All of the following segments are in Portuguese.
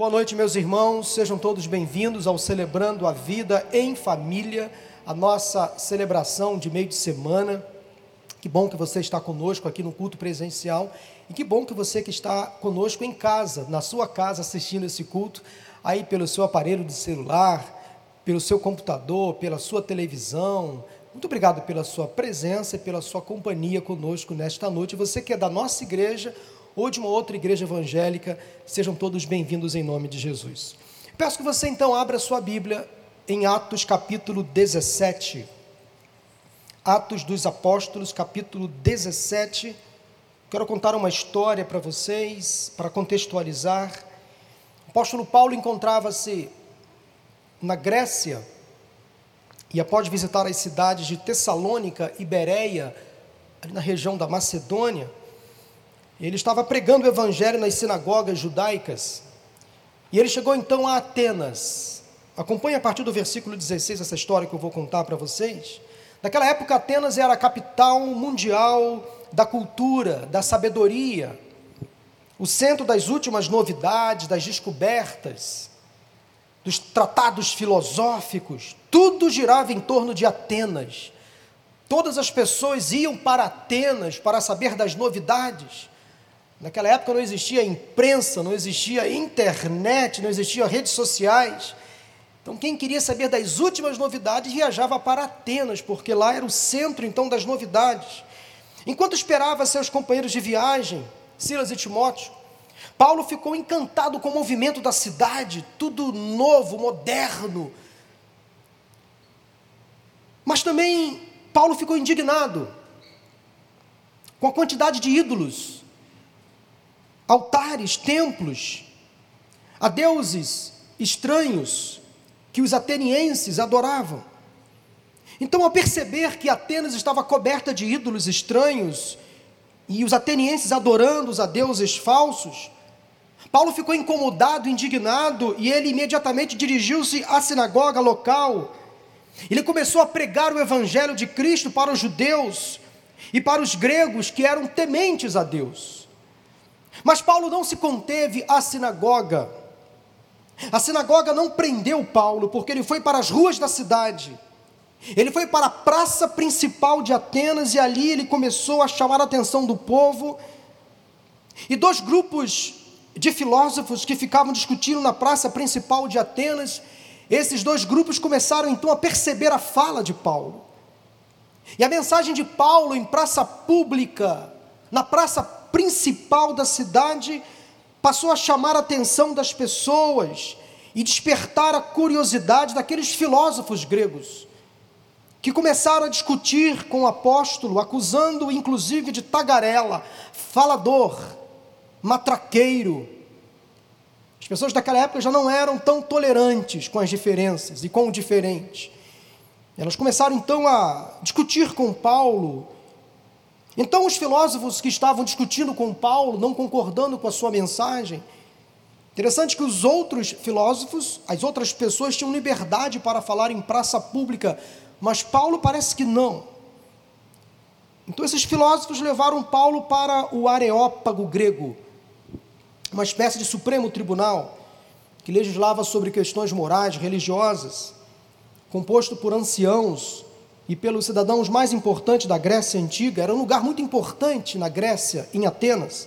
Boa noite, meus irmãos. Sejam todos bem-vindos ao Celebrando a Vida em Família, a nossa celebração de meio de semana. Que bom que você está conosco aqui no culto presencial e que bom que você que está conosco em casa, na sua casa, assistindo esse culto, aí pelo seu aparelho de celular, pelo seu computador, pela sua televisão. Muito obrigado pela sua presença e pela sua companhia conosco nesta noite. Você que é da nossa igreja ou de uma outra igreja evangélica, sejam todos bem-vindos em nome de Jesus. Peço que você então abra sua Bíblia em Atos capítulo 17. Atos dos Apóstolos, capítulo 17. Quero contar uma história para vocês, para contextualizar. O apóstolo Paulo encontrava-se na Grécia e após visitar as cidades de Tessalônica e Bereia, ali na região da Macedônia, ele estava pregando o evangelho nas sinagogas judaicas. E ele chegou então a Atenas. Acompanhe a partir do versículo 16 essa história que eu vou contar para vocês. Naquela época, Atenas era a capital mundial da cultura, da sabedoria, o centro das últimas novidades, das descobertas, dos tratados filosóficos. Tudo girava em torno de Atenas. Todas as pessoas iam para Atenas para saber das novidades. Naquela época não existia imprensa, não existia internet, não existiam redes sociais. Então, quem queria saber das últimas novidades viajava para Atenas, porque lá era o centro então das novidades. Enquanto esperava seus companheiros de viagem, Silas e Timóteo, Paulo ficou encantado com o movimento da cidade, tudo novo, moderno. Mas também Paulo ficou indignado com a quantidade de ídolos altares, templos, a deuses estranhos que os atenienses adoravam. Então, ao perceber que Atenas estava coberta de ídolos estranhos e os atenienses adorando os a deuses falsos, Paulo ficou incomodado, indignado e ele imediatamente dirigiu-se à sinagoga local. Ele começou a pregar o evangelho de Cristo para os judeus e para os gregos que eram tementes a Deus. Mas Paulo não se conteve à sinagoga. A sinagoga não prendeu Paulo, porque ele foi para as ruas da cidade. Ele foi para a praça principal de Atenas e ali ele começou a chamar a atenção do povo. E dois grupos de filósofos que ficavam discutindo na praça principal de Atenas, esses dois grupos começaram então a perceber a fala de Paulo. E a mensagem de Paulo em praça pública, na praça principal da cidade passou a chamar a atenção das pessoas e despertar a curiosidade daqueles filósofos gregos, que começaram a discutir com o apóstolo, acusando-o inclusive de tagarela, falador, matraqueiro. As pessoas daquela época já não eram tão tolerantes com as diferenças e com o diferente. Elas começaram então a discutir com Paulo então, os filósofos que estavam discutindo com Paulo, não concordando com a sua mensagem, interessante que os outros filósofos, as outras pessoas tinham liberdade para falar em praça pública, mas Paulo parece que não. Então, esses filósofos levaram Paulo para o Areópago grego, uma espécie de supremo tribunal que legislava sobre questões morais, religiosas, composto por anciãos e pelos cidadãos mais importantes da Grécia Antiga, era um lugar muito importante na Grécia, em Atenas.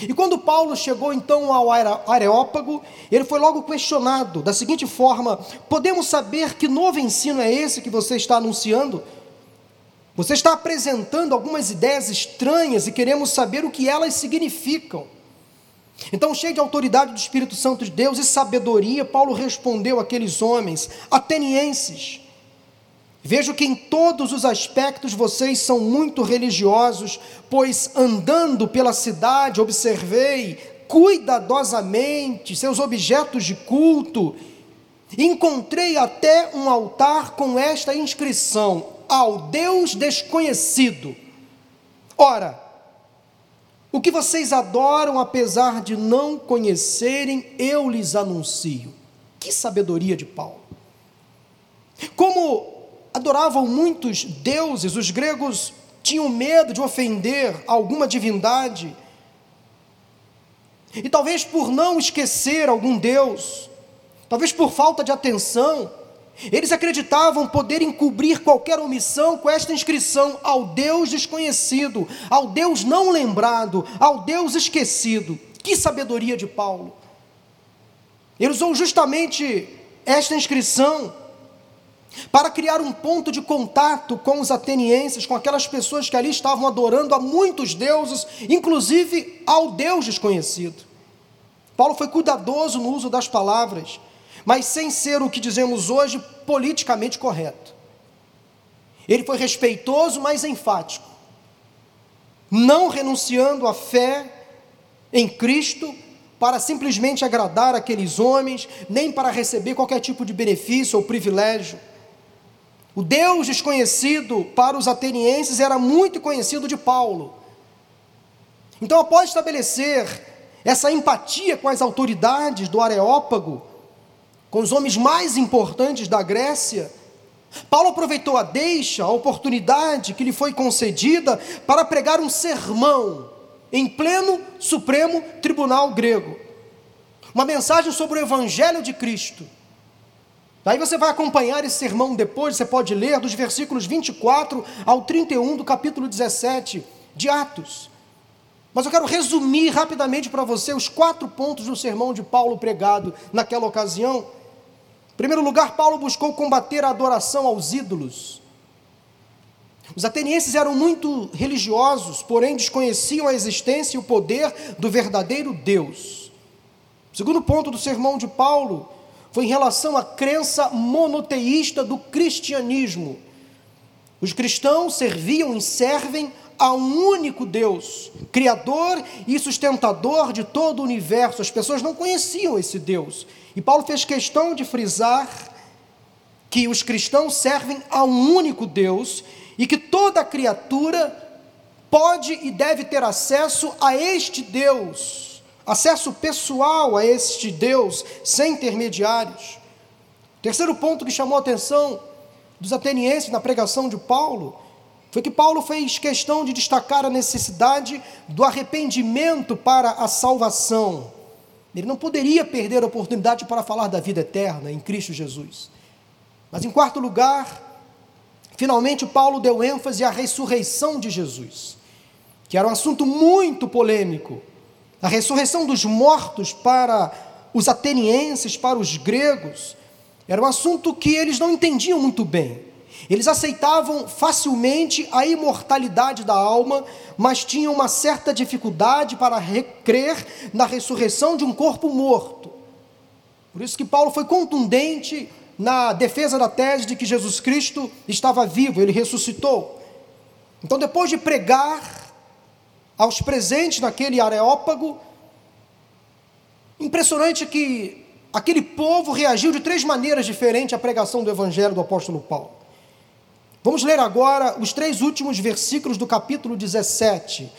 E quando Paulo chegou então ao Areópago, ele foi logo questionado da seguinte forma: Podemos saber que novo ensino é esse que você está anunciando? Você está apresentando algumas ideias estranhas e queremos saber o que elas significam. Então, cheio de autoridade do Espírito Santo de Deus e sabedoria, Paulo respondeu àqueles homens atenienses Vejo que em todos os aspectos vocês são muito religiosos, pois andando pela cidade observei cuidadosamente seus objetos de culto. Encontrei até um altar com esta inscrição: Ao Deus desconhecido. Ora, o que vocês adoram, apesar de não conhecerem, eu lhes anuncio. Que sabedoria de Paulo! Como adoravam muitos deuses, os gregos tinham medo de ofender alguma divindade. E talvez por não esquecer algum Deus, talvez por falta de atenção, eles acreditavam poder encobrir qualquer omissão com esta inscrição ao Deus desconhecido, ao Deus não lembrado, ao Deus esquecido. Que sabedoria de Paulo! Ele usou justamente esta inscrição para criar um ponto de contato com os atenienses, com aquelas pessoas que ali estavam adorando a muitos deuses, inclusive ao Deus desconhecido. Paulo foi cuidadoso no uso das palavras, mas sem ser o que dizemos hoje politicamente correto. Ele foi respeitoso, mas enfático, não renunciando à fé em Cristo para simplesmente agradar aqueles homens, nem para receber qualquer tipo de benefício ou privilégio. O Deus desconhecido para os atenienses era muito conhecido de Paulo. Então, após estabelecer essa empatia com as autoridades do Areópago, com os homens mais importantes da Grécia, Paulo aproveitou a deixa, a oportunidade que lhe foi concedida para pregar um sermão em pleno Supremo Tribunal Grego. Uma mensagem sobre o Evangelho de Cristo Daí você vai acompanhar esse sermão depois, você pode ler dos versículos 24 ao 31 do capítulo 17 de Atos. Mas eu quero resumir rapidamente para você os quatro pontos do sermão de Paulo pregado naquela ocasião. Em primeiro lugar, Paulo buscou combater a adoração aos ídolos. Os atenienses eram muito religiosos, porém desconheciam a existência e o poder do verdadeiro Deus. Segundo ponto do sermão de Paulo foi em relação à crença monoteísta do cristianismo. Os cristãos serviam e servem a um único Deus, Criador e sustentador de todo o universo. As pessoas não conheciam esse Deus. E Paulo fez questão de frisar que os cristãos servem a um único Deus e que toda criatura pode e deve ter acesso a este Deus acesso pessoal a este Deus, sem intermediários. Terceiro ponto que chamou a atenção dos atenienses na pregação de Paulo foi que Paulo fez questão de destacar a necessidade do arrependimento para a salvação. Ele não poderia perder a oportunidade para falar da vida eterna em Cristo Jesus. Mas, em quarto lugar, finalmente Paulo deu ênfase à ressurreição de Jesus, que era um assunto muito polêmico a ressurreição dos mortos para os atenienses, para os gregos, era um assunto que eles não entendiam muito bem. Eles aceitavam facilmente a imortalidade da alma, mas tinham uma certa dificuldade para crer na ressurreição de um corpo morto. Por isso que Paulo foi contundente na defesa da tese de que Jesus Cristo estava vivo, ele ressuscitou. Então, depois de pregar aos presentes naquele areópago. Impressionante que aquele povo reagiu de três maneiras diferentes à pregação do Evangelho do apóstolo Paulo. Vamos ler agora os três últimos versículos do capítulo 17,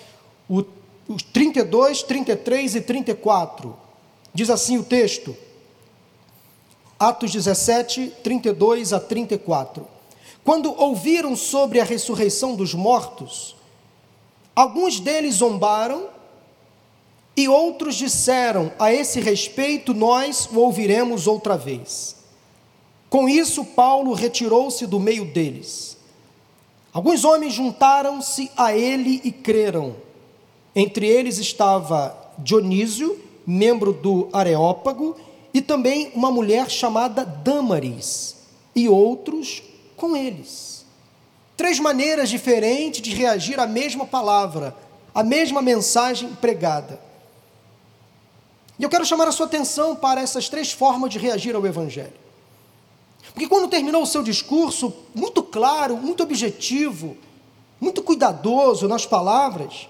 os 32, 33 e 34. Diz assim o texto, Atos 17, 32 a 34. Quando ouviram sobre a ressurreição dos mortos, Alguns deles zombaram e outros disseram: A esse respeito, nós o ouviremos outra vez. Com isso, Paulo retirou-se do meio deles. Alguns homens juntaram-se a ele e creram. Entre eles estava Dionísio, membro do Areópago, e também uma mulher chamada Dâmaris, e outros com eles. Três maneiras diferentes de reagir à mesma palavra, à mesma mensagem pregada. E eu quero chamar a sua atenção para essas três formas de reagir ao Evangelho. Porque quando terminou o seu discurso, muito claro, muito objetivo, muito cuidadoso nas palavras,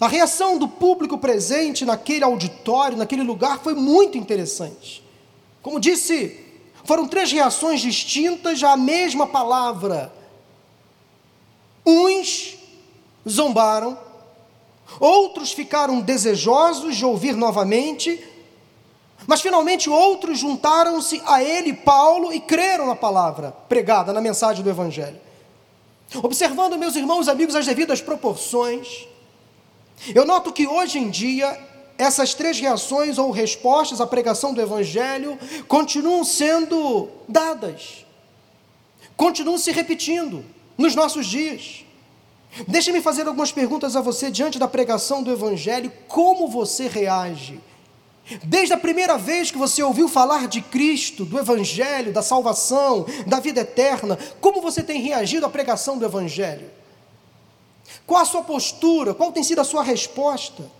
a reação do público presente naquele auditório, naquele lugar, foi muito interessante. Como disse, foram três reações distintas à mesma palavra, Uns zombaram, outros ficaram desejosos de ouvir novamente, mas finalmente outros juntaram-se a ele, Paulo, e creram na palavra pregada, na mensagem do Evangelho. Observando, meus irmãos amigos, as devidas proporções, eu noto que hoje em dia essas três reações ou respostas à pregação do Evangelho continuam sendo dadas, continuam se repetindo nos nossos dias. Deixe-me fazer algumas perguntas a você diante da pregação do Evangelho: como você reage? Desde a primeira vez que você ouviu falar de Cristo, do Evangelho, da salvação, da vida eterna, como você tem reagido à pregação do Evangelho? Qual a sua postura? Qual tem sido a sua resposta?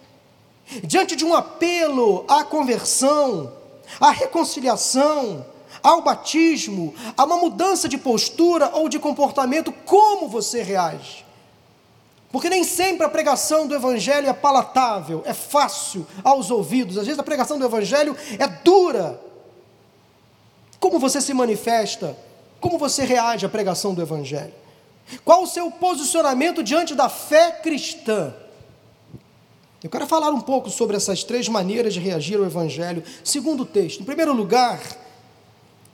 diante de um apelo à conversão, à reconciliação, ao batismo, a uma mudança de postura ou de comportamento, como você reage? Porque nem sempre a pregação do Evangelho é palatável, é fácil aos ouvidos. Às vezes a pregação do Evangelho é dura. Como você se manifesta? Como você reage à pregação do Evangelho? Qual o seu posicionamento diante da fé cristã? Eu quero falar um pouco sobre essas três maneiras de reagir ao Evangelho. Segundo o texto, em primeiro lugar,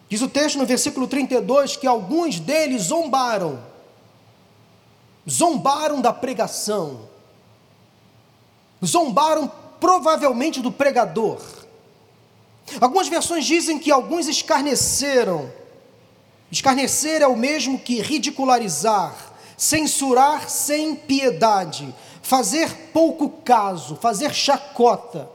diz o texto no versículo 32 que alguns deles zombaram, zombaram da pregação, zombaram provavelmente do pregador. Algumas versões dizem que alguns escarneceram. Escarnecer é o mesmo que ridicularizar, censurar sem piedade fazer pouco caso, fazer chacota.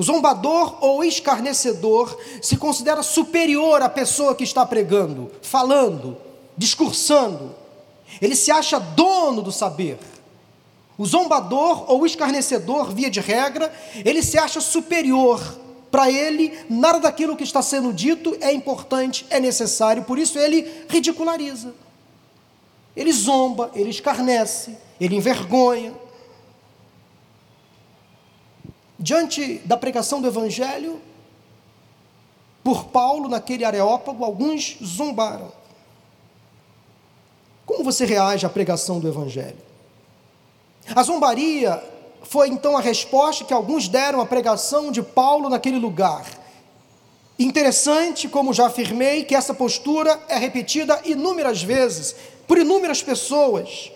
O zombador ou escarnecedor se considera superior à pessoa que está pregando, falando, discursando. Ele se acha dono do saber. O zombador ou escarnecedor, via de regra, ele se acha superior. Para ele, nada daquilo que está sendo dito é importante, é necessário, por isso ele ridiculariza. Ele zomba, ele escarnece, ele envergonha. Diante da pregação do Evangelho, por Paulo naquele areópago, alguns zombaram. Como você reage à pregação do Evangelho? A zombaria foi então a resposta que alguns deram à pregação de Paulo naquele lugar. Interessante, como já afirmei, que essa postura é repetida inúmeras vezes por inúmeras pessoas.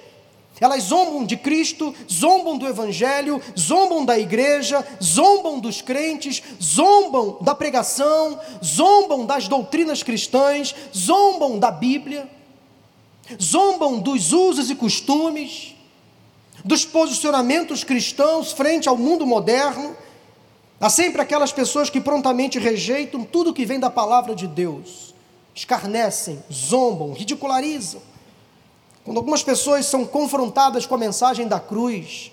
Elas zombam de Cristo, zombam do Evangelho, zombam da igreja, zombam dos crentes, zombam da pregação, zombam das doutrinas cristãs, zombam da Bíblia, zombam dos usos e costumes, dos posicionamentos cristãos frente ao mundo moderno. Há sempre aquelas pessoas que prontamente rejeitam tudo que vem da palavra de Deus, escarnecem, zombam, ridicularizam. Quando algumas pessoas são confrontadas com a mensagem da cruz,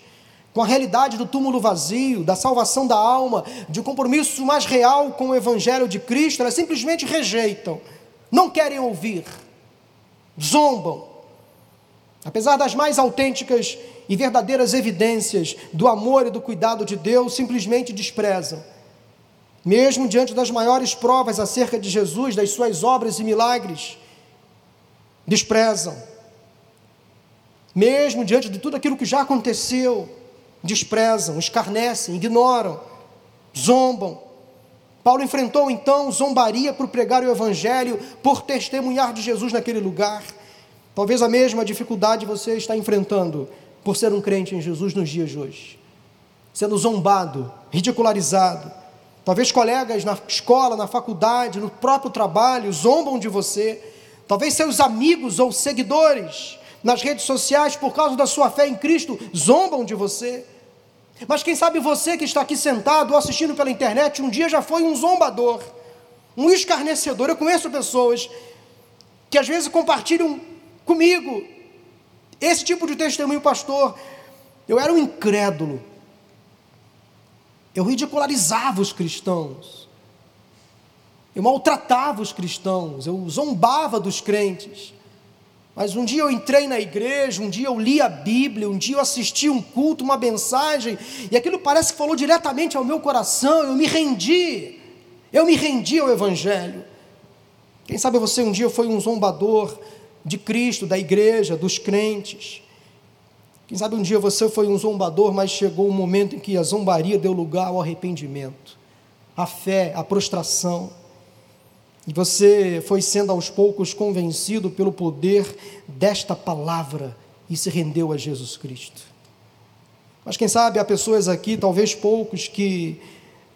com a realidade do túmulo vazio, da salvação da alma, de um compromisso mais real com o Evangelho de Cristo, elas simplesmente rejeitam, não querem ouvir, zombam. Apesar das mais autênticas e verdadeiras evidências do amor e do cuidado de Deus, simplesmente desprezam. Mesmo diante das maiores provas acerca de Jesus, das suas obras e milagres, desprezam mesmo diante de tudo aquilo que já aconteceu, desprezam, escarnecem, ignoram, zombam. Paulo enfrentou então zombaria por pregar o Evangelho, por testemunhar de Jesus naquele lugar. Talvez a mesma dificuldade você está enfrentando por ser um crente em Jesus nos dias de hoje, sendo zombado, ridicularizado. Talvez colegas na escola, na faculdade, no próprio trabalho zombam de você. Talvez seus amigos ou seguidores nas redes sociais, por causa da sua fé em Cristo, zombam de você. Mas quem sabe você que está aqui sentado ou assistindo pela internet, um dia já foi um zombador, um escarnecedor. Eu conheço pessoas que às vezes compartilham comigo esse tipo de testemunho, pastor. Eu era um incrédulo. Eu ridicularizava os cristãos. Eu maltratava os cristãos. Eu zombava dos crentes. Mas um dia eu entrei na igreja, um dia eu li a Bíblia, um dia eu assisti um culto, uma mensagem, e aquilo parece que falou diretamente ao meu coração, eu me rendi, eu me rendi ao Evangelho. Quem sabe você um dia foi um zombador de Cristo, da igreja, dos crentes. Quem sabe um dia você foi um zombador, mas chegou um momento em que a zombaria deu lugar ao arrependimento, à fé, à prostração. E você foi sendo aos poucos convencido pelo poder desta palavra e se rendeu a Jesus Cristo. Mas quem sabe há pessoas aqui, talvez poucos, que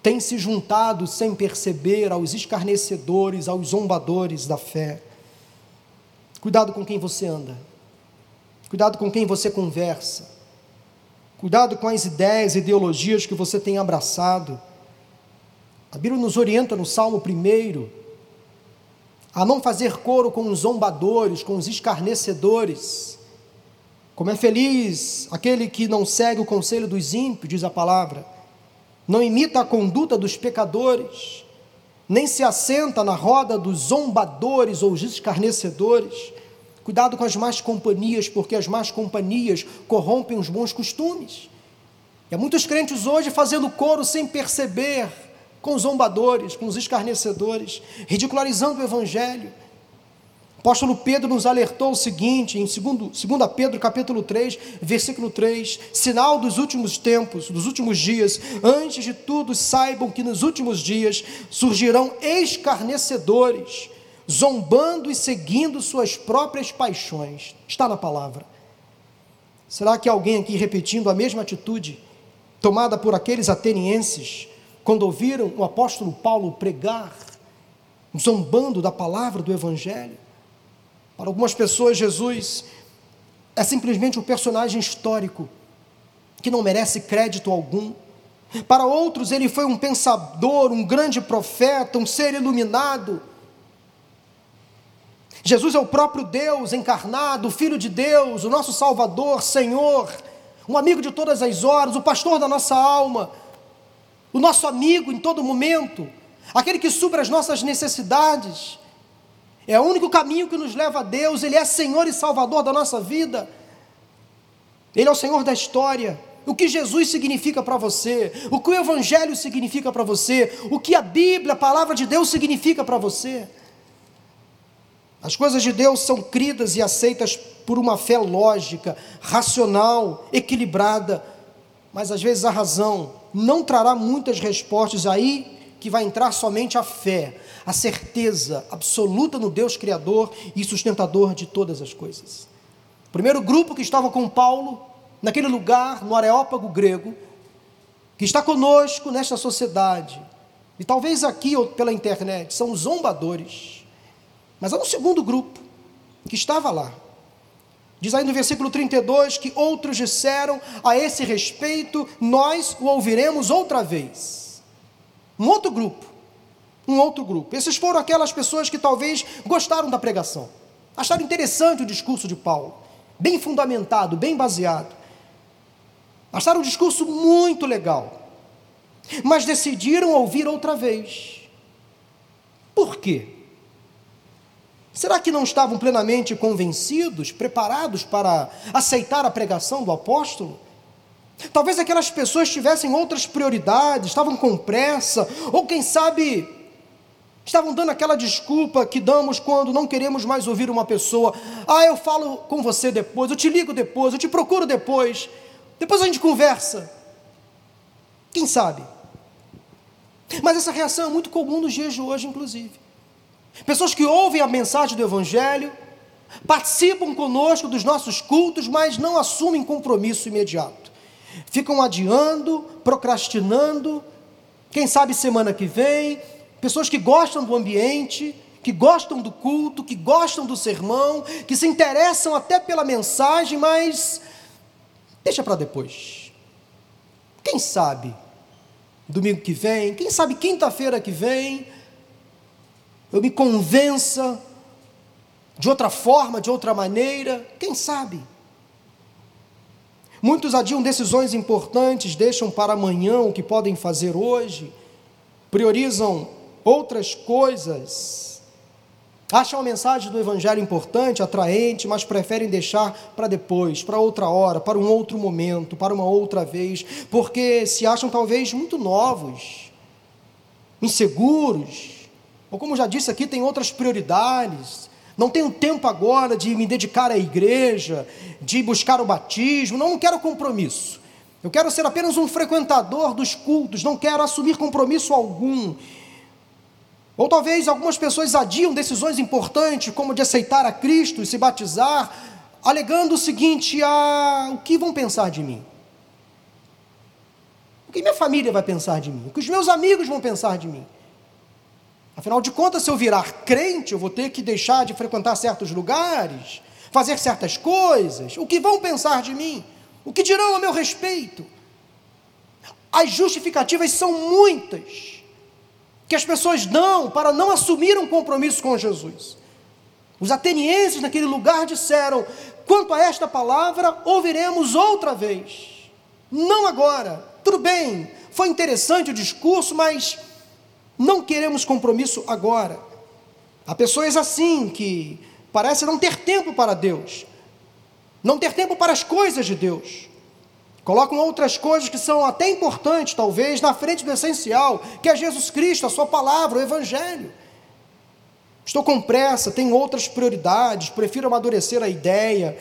têm se juntado sem perceber aos escarnecedores, aos zombadores da fé. Cuidado com quem você anda. Cuidado com quem você conversa. Cuidado com as ideias e ideologias que você tem abraçado. A Bíblia nos orienta no Salmo 1 a não fazer coro com os zombadores, com os escarnecedores. Como é feliz aquele que não segue o conselho dos ímpios, diz a palavra, não imita a conduta dos pecadores, nem se assenta na roda dos zombadores ou escarnecedores. Cuidado com as más companhias, porque as más companhias corrompem os bons costumes. E há muitos crentes hoje fazendo coro sem perceber, com os zombadores, com os escarnecedores, ridicularizando o Evangelho. O apóstolo Pedro nos alertou o seguinte, em 2 Pedro capítulo 3, versículo 3, sinal dos últimos tempos, dos últimos dias, antes de tudo saibam que nos últimos dias surgirão escarnecedores, zombando e seguindo suas próprias paixões. Está na palavra. Será que alguém aqui repetindo a mesma atitude tomada por aqueles atenienses quando ouviram o apóstolo Paulo pregar, zombando da palavra do evangelho? Para algumas pessoas, Jesus é simplesmente um personagem histórico que não merece crédito algum. Para outros, ele foi um pensador, um grande profeta, um ser iluminado Jesus é o próprio Deus encarnado, o Filho de Deus, o nosso Salvador, Senhor, um amigo de todas as horas, o pastor da nossa alma, o nosso amigo em todo momento, aquele que supra as nossas necessidades. É o único caminho que nos leva a Deus, Ele é Senhor e Salvador da nossa vida, Ele é o Senhor da história. O que Jesus significa para você, o que o Evangelho significa para você, o que a Bíblia, a palavra de Deus significa para você. As coisas de Deus são cridas e aceitas por uma fé lógica, racional, equilibrada, mas às vezes a razão não trará muitas respostas aí que vai entrar somente a fé, a certeza absoluta no Deus criador e sustentador de todas as coisas. O primeiro grupo que estava com Paulo, naquele lugar, no Areópago grego, que está conosco nesta sociedade, e talvez aqui ou pela internet, são zombadores mas há um segundo grupo que estava lá. Diz aí no versículo 32 que outros disseram a esse respeito, nós o ouviremos outra vez. Um outro grupo. Um outro grupo. Esses foram aquelas pessoas que talvez gostaram da pregação, acharam interessante o discurso de Paulo, bem fundamentado, bem baseado. Acharam o discurso muito legal, mas decidiram ouvir outra vez. Por quê? Será que não estavam plenamente convencidos, preparados para aceitar a pregação do apóstolo? Talvez aquelas pessoas tivessem outras prioridades, estavam com pressa, ou quem sabe estavam dando aquela desculpa que damos quando não queremos mais ouvir uma pessoa. Ah, eu falo com você depois, eu te ligo depois, eu te procuro depois, depois a gente conversa. Quem sabe? Mas essa reação é muito comum nos dias de hoje, inclusive. Pessoas que ouvem a mensagem do Evangelho, participam conosco dos nossos cultos, mas não assumem compromisso imediato. Ficam adiando, procrastinando, quem sabe semana que vem. Pessoas que gostam do ambiente, que gostam do culto, que gostam do sermão, que se interessam até pela mensagem, mas deixa para depois. Quem sabe domingo que vem, quem sabe quinta-feira que vem, eu me convença de outra forma, de outra maneira, quem sabe? Muitos adiam decisões importantes, deixam para amanhã o que podem fazer hoje, priorizam outras coisas, acham a mensagem do Evangelho importante, atraente, mas preferem deixar para depois, para outra hora, para um outro momento, para uma outra vez, porque se acham talvez muito novos, inseguros, ou como já disse aqui, tem outras prioridades. Não tenho tempo agora de me dedicar à igreja, de buscar o batismo, não, não quero compromisso. Eu quero ser apenas um frequentador dos cultos, não quero assumir compromisso algum. Ou talvez algumas pessoas adiam decisões importantes, como de aceitar a Cristo e se batizar, alegando o seguinte: ah, o que vão pensar de mim? que minha família vai pensar de mim? O que os meus amigos vão pensar de mim? Afinal de contas, se eu virar crente, eu vou ter que deixar de frequentar certos lugares, fazer certas coisas. O que vão pensar de mim? O que dirão a meu respeito? As justificativas são muitas que as pessoas dão para não assumir um compromisso com Jesus. Os atenienses naquele lugar disseram: quanto a esta palavra, ouviremos outra vez. Não agora. Tudo bem, foi interessante o discurso, mas não queremos compromisso agora. Há pessoas assim que parecem não ter tempo para Deus, não ter tempo para as coisas de Deus. Colocam outras coisas que são até importantes, talvez, na frente do essencial, que é Jesus Cristo, a Sua palavra, o Evangelho. Estou com pressa, tenho outras prioridades, prefiro amadurecer a ideia,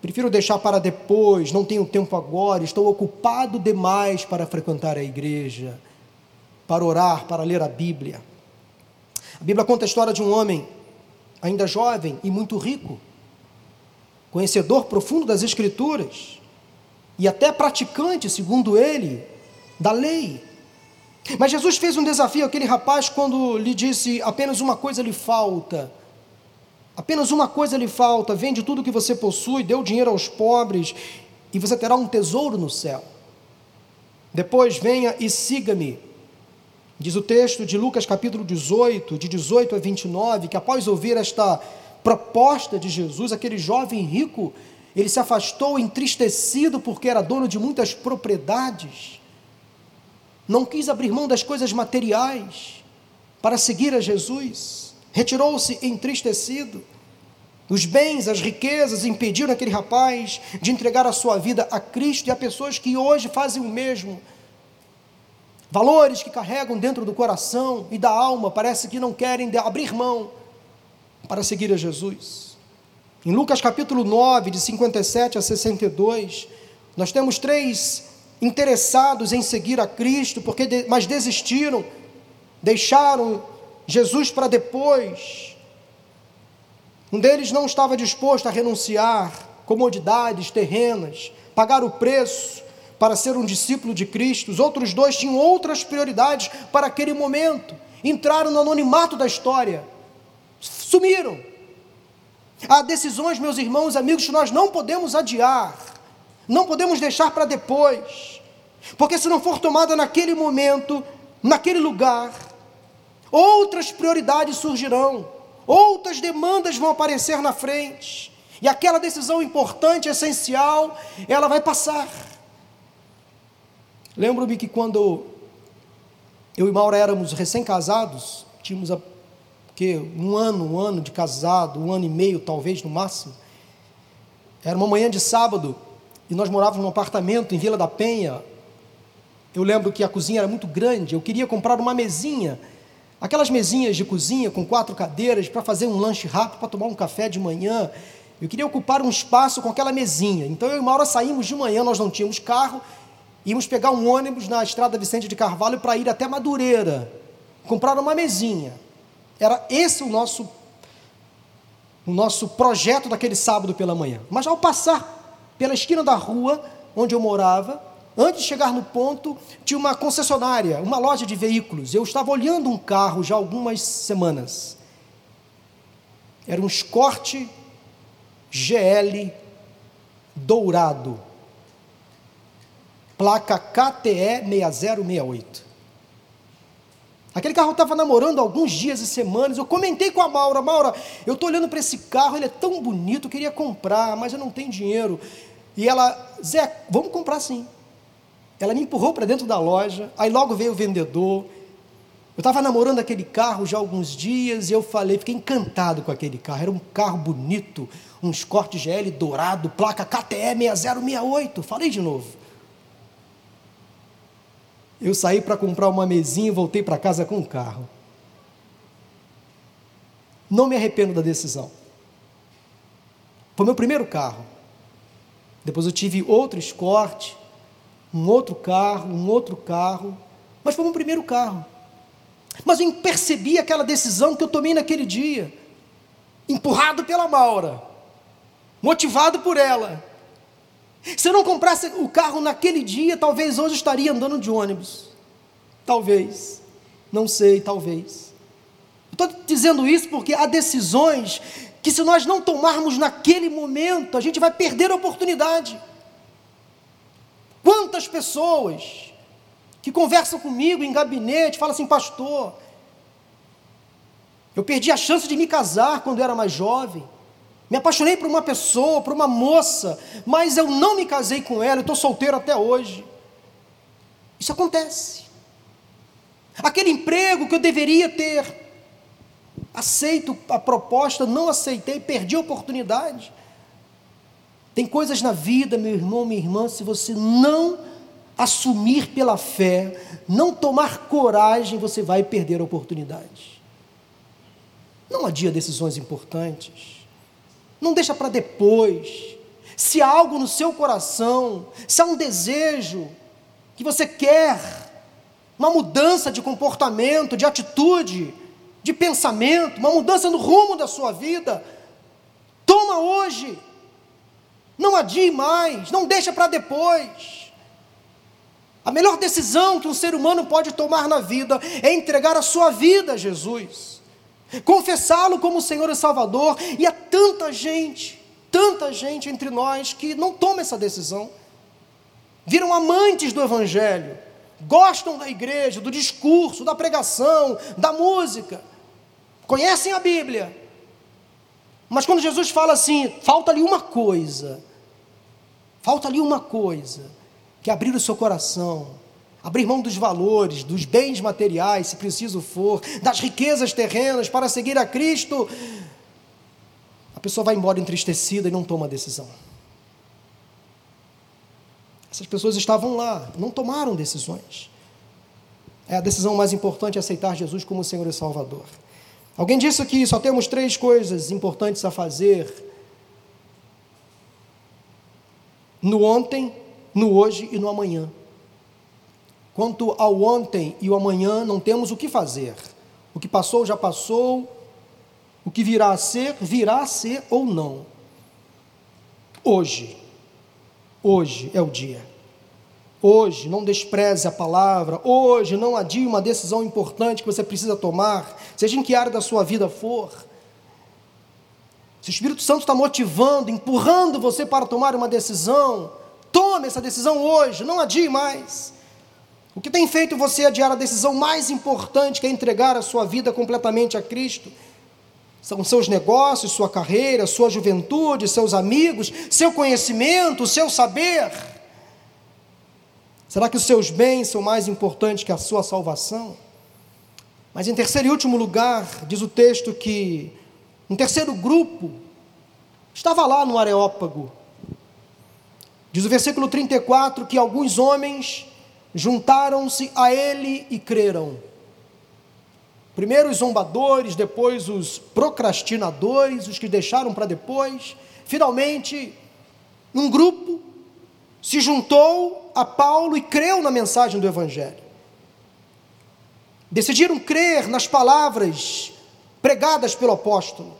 prefiro deixar para depois, não tenho tempo agora, estou ocupado demais para frequentar a igreja para orar, para ler a Bíblia. A Bíblia conta a história de um homem ainda jovem e muito rico, conhecedor profundo das Escrituras e até praticante, segundo ele, da lei. Mas Jesus fez um desafio àquele rapaz quando lhe disse: apenas uma coisa lhe falta. Apenas uma coisa lhe falta: vende tudo que você possui, dê o dinheiro aos pobres, e você terá um tesouro no céu. Depois venha e siga-me. Diz o texto de Lucas capítulo 18, de 18 a 29, que após ouvir esta proposta de Jesus, aquele jovem rico, ele se afastou entristecido porque era dono de muitas propriedades. Não quis abrir mão das coisas materiais para seguir a Jesus. Retirou-se entristecido. Os bens, as riquezas impediram aquele rapaz de entregar a sua vida a Cristo e há pessoas que hoje fazem o mesmo Valores que carregam dentro do coração e da alma, parece que não querem abrir mão para seguir a Jesus. Em Lucas capítulo 9, de 57 a 62, nós temos três interessados em seguir a Cristo, porque mas desistiram, deixaram Jesus para depois. Um deles não estava disposto a renunciar comodidades terrenas, pagar o preço para ser um discípulo de Cristo, os outros dois tinham outras prioridades para aquele momento, entraram no anonimato da história, sumiram. Há decisões, meus irmãos e amigos, que nós não podemos adiar, não podemos deixar para depois, porque se não for tomada naquele momento, naquele lugar, outras prioridades surgirão, outras demandas vão aparecer na frente, e aquela decisão importante, essencial, ela vai passar. Lembro-me que quando eu e Maura éramos recém-casados, tínhamos a, que, um ano, um ano de casado, um ano e meio talvez no máximo. Era uma manhã de sábado e nós morávamos num apartamento em Vila da Penha. Eu lembro que a cozinha era muito grande, eu queria comprar uma mesinha, aquelas mesinhas de cozinha com quatro cadeiras para fazer um lanche rápido, para tomar um café de manhã. Eu queria ocupar um espaço com aquela mesinha. Então eu e Maura saímos de manhã, nós não tínhamos carro, Íamos pegar um ônibus na estrada Vicente de Carvalho para ir até Madureira, comprar uma mesinha. Era esse o nosso o nosso projeto daquele sábado pela manhã. Mas ao passar pela esquina da rua onde eu morava, antes de chegar no ponto, tinha uma concessionária, uma loja de veículos. Eu estava olhando um carro já há algumas semanas. Era um Escort GL dourado placa KTE 6068. Aquele carro estava namorando alguns dias e semanas. Eu comentei com a Maura: Maura, eu estou olhando para esse carro, ele é tão bonito, eu queria comprar, mas eu não tenho dinheiro. E ela, Zé, vamos comprar sim. Ela me empurrou para dentro da loja, aí logo veio o vendedor. Eu estava namorando aquele carro já há alguns dias e eu falei, fiquei encantado com aquele carro. Era um carro bonito, um Escort GL dourado, placa KTE 6068. Falei de novo. Eu saí para comprar uma mesinha e voltei para casa com um carro. Não me arrependo da decisão. Foi meu primeiro carro. Depois eu tive outro Escort, um outro carro, um outro carro, mas foi meu primeiro carro. Mas eu percebi aquela decisão que eu tomei naquele dia, empurrado pela Maura, motivado por ela. Se eu não comprasse o carro naquele dia, talvez hoje estaria andando de ônibus. Talvez. Não sei, talvez. Estou dizendo isso porque há decisões que, se nós não tomarmos naquele momento, a gente vai perder a oportunidade. Quantas pessoas que conversam comigo em gabinete falam assim, pastor, eu perdi a chance de me casar quando eu era mais jovem. Me apaixonei por uma pessoa, por uma moça, mas eu não me casei com ela, eu estou solteiro até hoje. Isso acontece. Aquele emprego que eu deveria ter aceito a proposta, não aceitei, perdi a oportunidade. Tem coisas na vida, meu irmão, minha irmã, se você não assumir pela fé, não tomar coragem, você vai perder a oportunidade. Não adia decisões importantes. Não deixa para depois. Se há algo no seu coração, se há um desejo que você quer, uma mudança de comportamento, de atitude, de pensamento, uma mudança no rumo da sua vida, toma hoje. Não adie mais, não deixa para depois. A melhor decisão que um ser humano pode tomar na vida é entregar a sua vida a Jesus confessá-lo como Senhor e Salvador, e há tanta gente, tanta gente entre nós que não toma essa decisão, viram amantes do Evangelho, gostam da igreja, do discurso, da pregação, da música, conhecem a Bíblia, mas quando Jesus fala assim, falta ali uma coisa, falta ali uma coisa, que é abrir o seu coração, abrir mão dos valores, dos bens materiais, se preciso for, das riquezas terrenas para seguir a Cristo, a pessoa vai embora entristecida e não toma decisão. Essas pessoas estavam lá, não tomaram decisões. É a decisão mais importante aceitar Jesus como Senhor e Salvador. Alguém disse que só temos três coisas importantes a fazer: no ontem, no hoje e no amanhã. Quanto ao ontem e o amanhã, não temos o que fazer. O que passou já passou, o que virá a ser, virá a ser ou não. Hoje, hoje é o dia. Hoje, não despreze a palavra. Hoje, não adie uma decisão importante que você precisa tomar, seja em que área da sua vida for. Se o Espírito Santo está motivando, empurrando você para tomar uma decisão, tome essa decisão hoje, não adie mais. O que tem feito você adiar a decisão mais importante, que é entregar a sua vida completamente a Cristo? São seus negócios, sua carreira, sua juventude, seus amigos, seu conhecimento, seu saber? Será que os seus bens são mais importantes que a sua salvação? Mas em terceiro e último lugar, diz o texto que um terceiro grupo estava lá no Areópago. Diz o versículo 34 que alguns homens juntaram-se a ele e creram. Primeiro os zombadores, depois os procrastinadores, os que deixaram para depois. Finalmente, um grupo se juntou a Paulo e creu na mensagem do Evangelho. Decidiram crer nas palavras pregadas pelo apóstolo.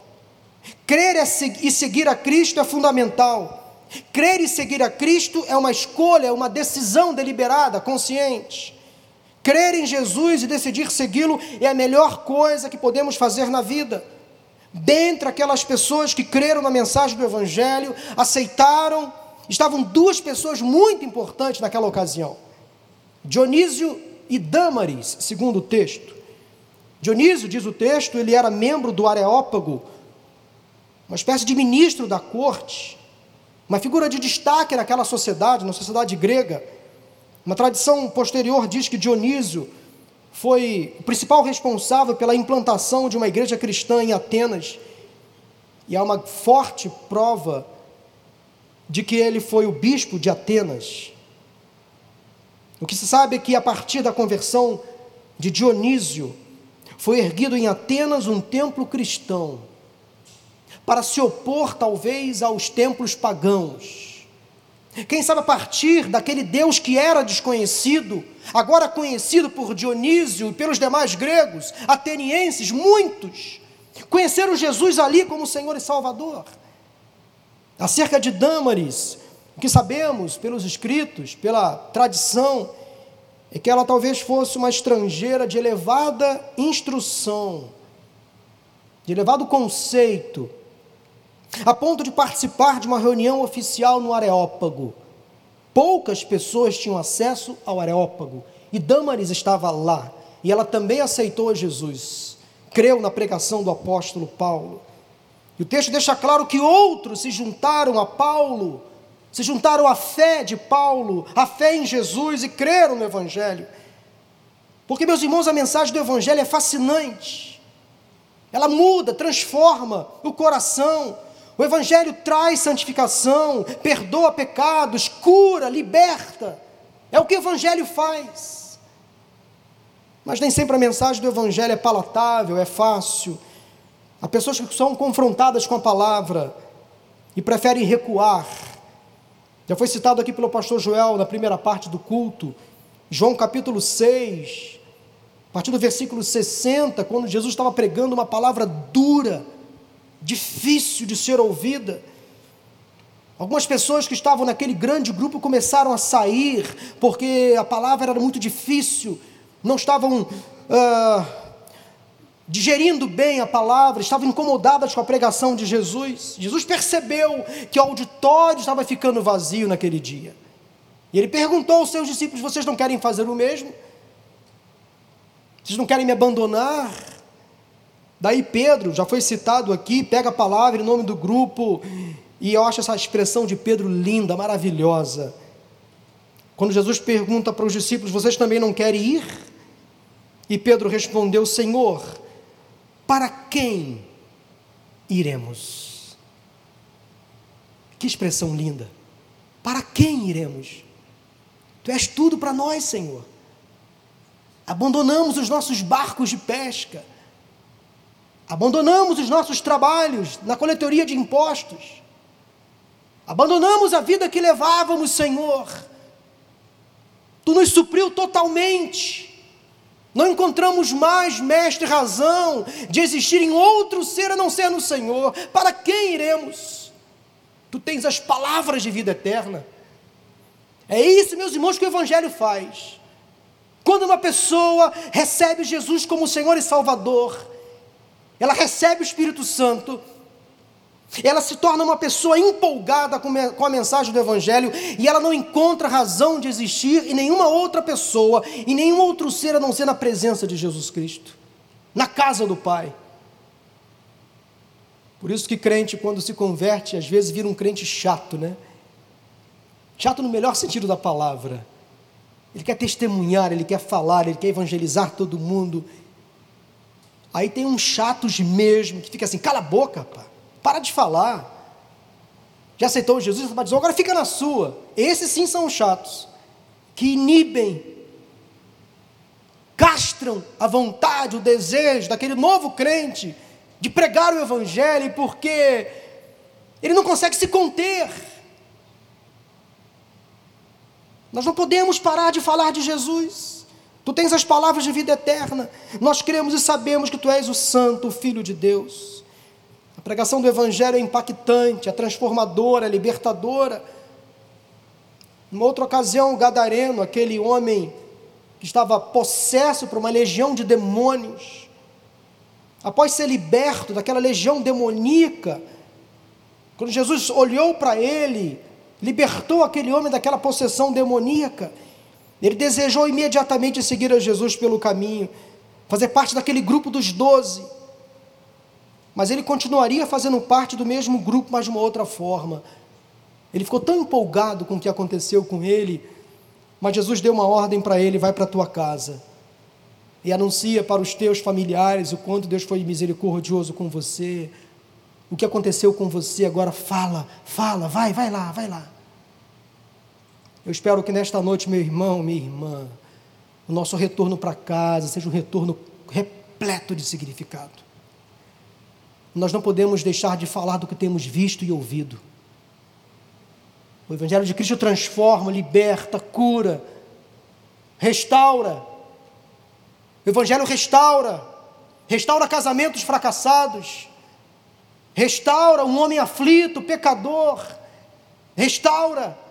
Crer e seguir a Cristo é fundamental. Crer e seguir a Cristo é uma escolha, é uma decisão deliberada, consciente. Crer em Jesus e decidir segui-lo é a melhor coisa que podemos fazer na vida. Dentre aquelas pessoas que creram na mensagem do Evangelho, aceitaram, estavam duas pessoas muito importantes naquela ocasião: Dionísio e Dâmaris, segundo o texto. Dionísio, diz o texto, ele era membro do Areópago, uma espécie de ministro da corte uma figura de destaque naquela sociedade, na sociedade grega. Uma tradição posterior diz que Dionísio foi o principal responsável pela implantação de uma igreja cristã em Atenas. E há uma forte prova de que ele foi o bispo de Atenas. O que se sabe é que a partir da conversão de Dionísio, foi erguido em Atenas um templo cristão para se opor talvez aos templos pagãos. Quem sabe a partir daquele Deus que era desconhecido, agora conhecido por Dionísio e pelos demais gregos, atenienses, muitos, conheceram Jesus ali como Senhor e Salvador. Acerca de Dâmaris, O que sabemos pelos escritos, pela tradição, é que ela talvez fosse uma estrangeira de elevada instrução, de elevado conceito, a ponto de participar de uma reunião oficial no Areópago. Poucas pessoas tinham acesso ao Areópago e Dâmaris estava lá e ela também aceitou Jesus, creu na pregação do apóstolo Paulo. E o texto deixa claro que outros se juntaram a Paulo, se juntaram à fé de Paulo, à fé em Jesus e creram no Evangelho. Porque, meus irmãos, a mensagem do Evangelho é fascinante. Ela muda, transforma o coração. O Evangelho traz santificação, perdoa pecados, cura, liberta. É o que o Evangelho faz. Mas nem sempre a mensagem do Evangelho é palatável, é fácil. Há pessoas que são confrontadas com a palavra e preferem recuar. Já foi citado aqui pelo pastor Joel na primeira parte do culto, João capítulo 6, a partir do versículo 60, quando Jesus estava pregando uma palavra dura, difícil de ser ouvida. Algumas pessoas que estavam naquele grande grupo começaram a sair, porque a palavra era muito difícil, não estavam. Uh, digerindo bem a palavra, estavam incomodadas com a pregação de Jesus. Jesus percebeu que o auditório estava ficando vazio naquele dia. E ele perguntou aos seus discípulos: Vocês não querem fazer o mesmo? Vocês não querem me abandonar? Daí Pedro, já foi citado aqui, pega a palavra em nome do grupo, e eu acho essa expressão de Pedro linda, maravilhosa. Quando Jesus pergunta para os discípulos: Vocês também não querem ir? E Pedro respondeu: Senhor, para quem iremos? Que expressão linda! Para quem iremos? Tu és tudo para nós, Senhor. Abandonamos os nossos barcos de pesca, abandonamos os nossos trabalhos na coletoria de impostos, abandonamos a vida que levávamos, Senhor. Tu nos supriu totalmente. Não encontramos mais, mestre, razão de existir em outro ser a não ser no Senhor. Para quem iremos? Tu tens as palavras de vida eterna. É isso, meus irmãos, que o Evangelho faz. Quando uma pessoa recebe Jesus como Senhor e Salvador, ela recebe o Espírito Santo, ela se torna uma pessoa empolgada com a mensagem do Evangelho e ela não encontra razão de existir em nenhuma outra pessoa, em nenhum outro ser a não ser na presença de Jesus Cristo, na casa do Pai. Por isso que crente, quando se converte, às vezes vira um crente chato, né? Chato no melhor sentido da palavra. Ele quer testemunhar, ele quer falar, ele quer evangelizar todo mundo. Aí tem uns chatos mesmo que fica assim, cala a boca, pá. Para de falar. Já aceitou Jesus, batizou, agora fica na sua. Esses sim são chatos, que inibem, castram a vontade, o desejo daquele novo crente de pregar o Evangelho, porque ele não consegue se conter. Nós não podemos parar de falar de Jesus. Tu tens as palavras de vida eterna. Nós cremos e sabemos que tu és o Santo, o Filho de Deus. A pregação do Evangelho é impactante, é transformadora, é libertadora. Numa outra ocasião, Gadareno, aquele homem que estava possesso por uma legião de demônios, após ser liberto daquela legião demoníaca, quando Jesus olhou para ele, libertou aquele homem daquela possessão demoníaca, ele desejou imediatamente seguir a Jesus pelo caminho, fazer parte daquele grupo dos doze mas ele continuaria fazendo parte do mesmo grupo, mas de uma outra forma. Ele ficou tão empolgado com o que aconteceu com ele, mas Jesus deu uma ordem para ele: vai para a tua casa e anuncia para os teus familiares o quanto Deus foi misericordioso com você, o que aconteceu com você. Agora fala, fala, vai, vai lá, vai lá. Eu espero que nesta noite, meu irmão, minha irmã, o nosso retorno para casa seja um retorno repleto de significado. Nós não podemos deixar de falar do que temos visto e ouvido. O Evangelho de Cristo transforma, liberta, cura, restaura. O Evangelho restaura, restaura casamentos fracassados, restaura um homem aflito, pecador, restaura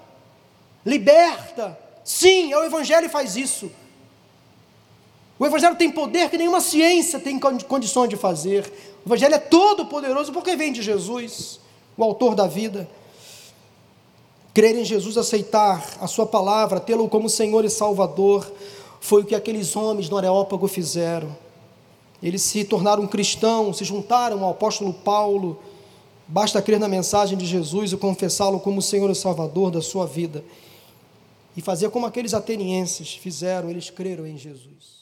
liberta. Sim, é o Evangelho faz isso. O Evangelho tem poder que nenhuma ciência tem condições de fazer. O Evangelho é todo poderoso porque vem de Jesus, o autor da vida. Crer em Jesus, aceitar a Sua palavra, tê-lo como Senhor e Salvador, foi o que aqueles homens no Areópago fizeram. Eles se tornaram cristãos, se juntaram ao apóstolo Paulo. Basta crer na mensagem de Jesus e confessá-lo como Senhor e Salvador da sua vida. E fazer como aqueles atenienses fizeram, eles creram em Jesus.